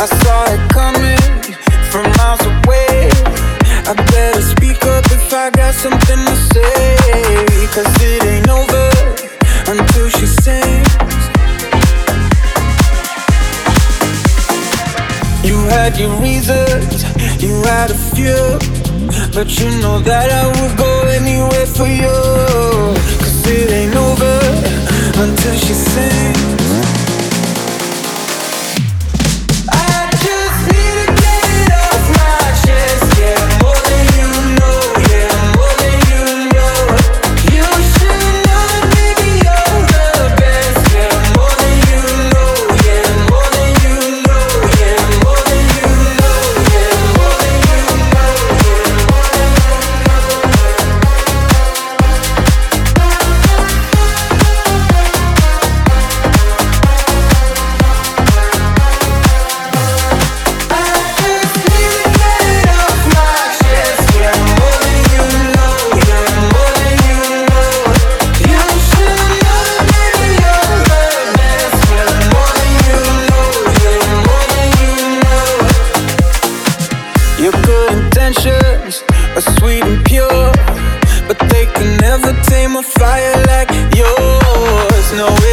I saw it coming from miles away. I better speak up if I got something to say. Cause it ain't over until she sings. You had your reasons, you had a few. But you know that I would go anywhere for you. Your good intentions are sweet and pure, but they can never tame a fire like yours. No.